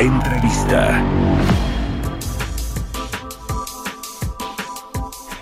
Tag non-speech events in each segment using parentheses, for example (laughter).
Entrevista.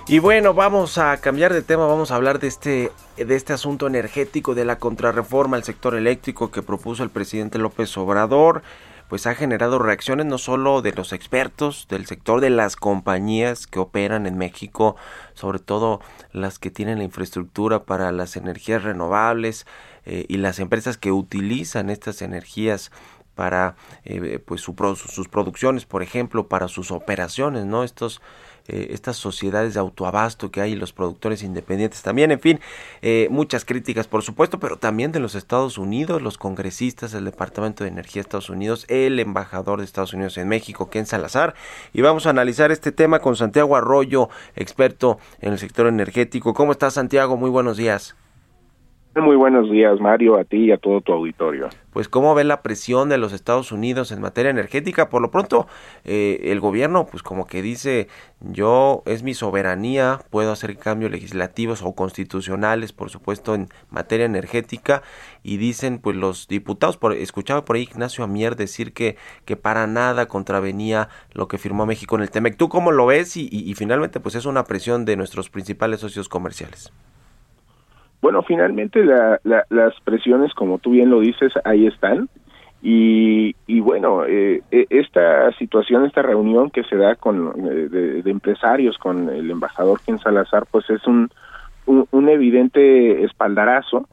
Y bueno, vamos a cambiar de tema, vamos a hablar de este, de este asunto energético, de la contrarreforma al sector eléctrico que propuso el presidente López Obrador. Pues ha generado reacciones no solo de los expertos del sector, de las compañías que operan en México, sobre todo las que tienen la infraestructura para las energías renovables eh, y las empresas que utilizan estas energías para eh, pues su, sus producciones, por ejemplo, para sus operaciones, ¿no? Estos eh, estas sociedades de autoabasto que hay, los productores independientes también, en fin, eh, muchas críticas por supuesto, pero también de los Estados Unidos, los congresistas, el Departamento de Energía de Estados Unidos, el embajador de Estados Unidos en México, Ken Salazar, y vamos a analizar este tema con Santiago Arroyo, experto en el sector energético. ¿Cómo estás, Santiago? Muy buenos días. Muy buenos días, Mario, a ti y a todo tu auditorio. Pues, ¿cómo ve la presión de los Estados Unidos en materia energética? Por lo pronto, eh, el gobierno, pues, como que dice, yo es mi soberanía, puedo hacer cambios legislativos o constitucionales, por supuesto, en materia energética, y dicen, pues, los diputados, por, escuchaba por ahí Ignacio Amier decir que, que para nada contravenía lo que firmó México en el TEMEC. ¿Tú cómo lo ves? Y, y, y finalmente, pues, es una presión de nuestros principales socios comerciales. Bueno, finalmente la, la, las presiones, como tú bien lo dices, ahí están. Y, y bueno, eh, esta situación, esta reunión que se da con eh, de, de, empresarios con el embajador Ken Salazar, pues es un, un, un evidente espaldarazo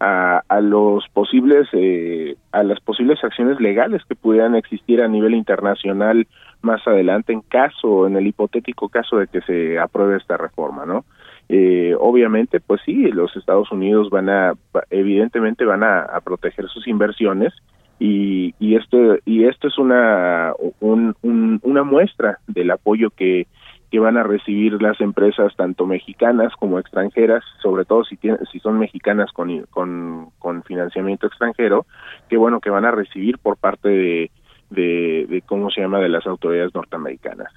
a, a los posibles eh, a las posibles acciones legales que pudieran existir a nivel internacional más adelante en caso en el hipotético caso de que se apruebe esta reforma, ¿no? Eh, obviamente pues sí los Estados Unidos van a evidentemente van a, proteger sus inversiones y, y esto y esto es una un, un, una muestra del apoyo que que van a recibir las empresas tanto mexicanas como extranjeras, sobre todo si tienen, si son mexicanas con, con, con financiamiento extranjero, que bueno que van a recibir por parte de, de, cómo se llama de las autoridades norteamericanas.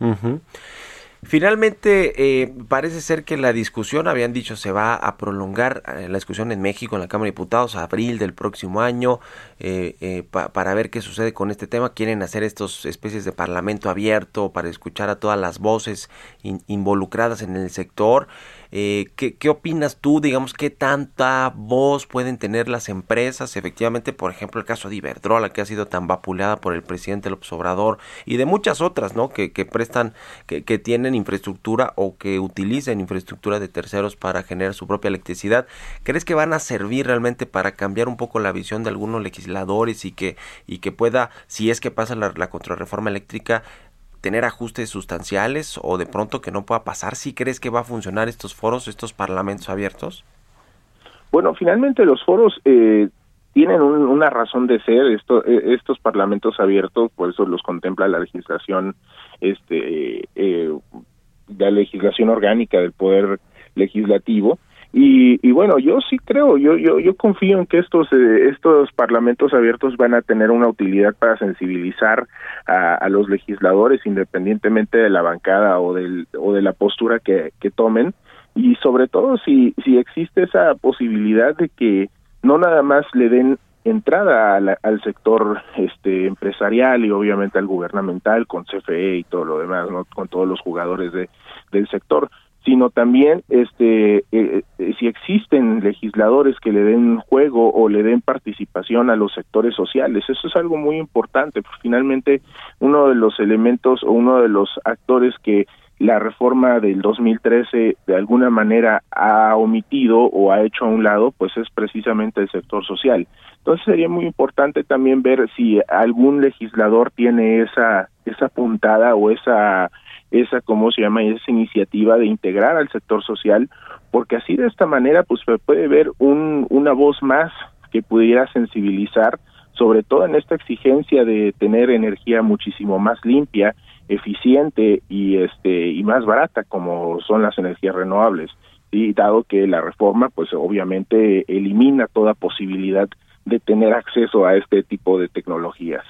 Uh. Finalmente, eh, parece ser que la discusión, habían dicho, se va a prolongar eh, la discusión en México, en la Cámara de Diputados, a abril del próximo año, eh, eh, pa para ver qué sucede con este tema. Quieren hacer estos especies de parlamento abierto para escuchar a todas las voces in involucradas en el sector. Eh, ¿qué, ¿Qué opinas tú? Digamos, ¿qué tanta voz pueden tener las empresas? Efectivamente, por ejemplo, el caso de Iberdrola, que ha sido tan vapuleada por el presidente López Obrador, y de muchas otras, ¿no? Que, que prestan, que, que tienen infraestructura o que utilizan infraestructura de terceros para generar su propia electricidad. ¿Crees que van a servir realmente para cambiar un poco la visión de algunos legisladores y que, y que pueda, si es que pasa la, la contrarreforma eléctrica, tener ajustes sustanciales o de pronto que no pueda pasar? ¿Sí crees que va a funcionar estos foros, estos parlamentos abiertos? Bueno, finalmente los foros eh, tienen un, una razón de ser. Eh, estos parlamentos abiertos, por eso los contempla la legislación, este, eh, la legislación orgánica del poder legislativo. Y, y, bueno, yo sí creo, yo yo yo confío en que estos eh, estos parlamentos abiertos van a tener una utilidad para sensibilizar a, a, los legisladores, independientemente de la bancada o del o de la postura que, tomen, y sobre todo si si existe esa posibilidad de que no nada más le den entrada al sector este empresarial y obviamente al gubernamental con CFE y todo lo demás, ¿no? con todos los jugadores de del sector, sino también este eh, si existen legisladores que le den juego o le den participación a los sectores sociales. Eso es algo muy importante. Porque finalmente uno de los elementos o uno de los actores que la reforma del 2013 de alguna manera ha omitido o ha hecho a un lado pues es precisamente el sector social. Entonces sería muy importante también ver si algún legislador tiene esa esa puntada o esa esa, ¿cómo se llama? Esa iniciativa de integrar al sector social, porque así de esta manera, pues se puede ver un, una voz más que pudiera sensibilizar sobre todo en esta exigencia de tener energía muchísimo más limpia, eficiente y este y más barata como son las energías renovables. Y dado que la reforma pues obviamente elimina toda posibilidad de tener acceso a este tipo de tecnologías.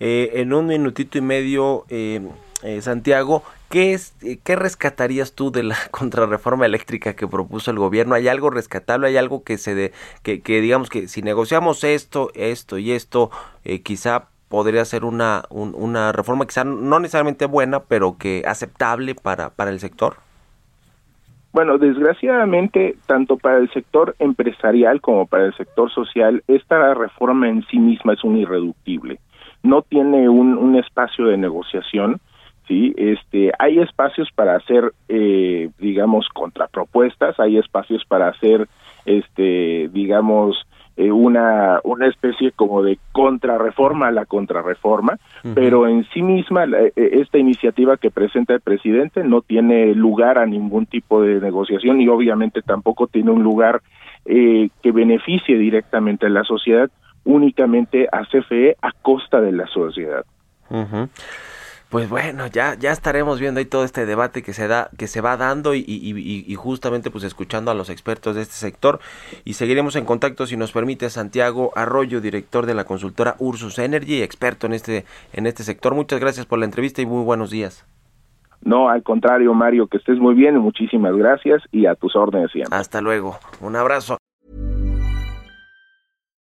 Eh, en un minutito y medio, eh, eh, Santiago, ¿qué, es, ¿qué rescatarías tú de la (laughs) contrarreforma eléctrica que propuso el gobierno? ¿Hay algo rescatable? ¿Hay algo que se de, que, digamos que si negociamos esto, esto y esto, eh, quizá podría ser una, un, una reforma quizá no necesariamente buena, pero que aceptable para, para el sector? Bueno, desgraciadamente, tanto para el sector empresarial como para el sector social, esta reforma en sí misma es un irreductible. No tiene un, un espacio de negociación, sí. Este, hay espacios para hacer, eh, digamos, contrapropuestas, hay espacios para hacer, este, digamos, eh, una una especie como de contrarreforma a la contrarreforma, uh -huh. pero en sí misma la, esta iniciativa que presenta el presidente no tiene lugar a ningún tipo de negociación y obviamente tampoco tiene un lugar eh, que beneficie directamente a la sociedad, únicamente a CFE a costa de la sociedad. Uh -huh pues bueno, ya, ya estaremos viendo ahí todo este debate que se da, que se va dando y, y, y, justamente pues escuchando a los expertos de este sector y seguiremos en contacto si nos permite Santiago Arroyo, director de la consultora Ursus Energy, experto en este, en este sector. Muchas gracias por la entrevista y muy buenos días. No, al contrario, Mario, que estés muy bien y muchísimas gracias y a tus órdenes siempre. Hasta luego. Un abrazo.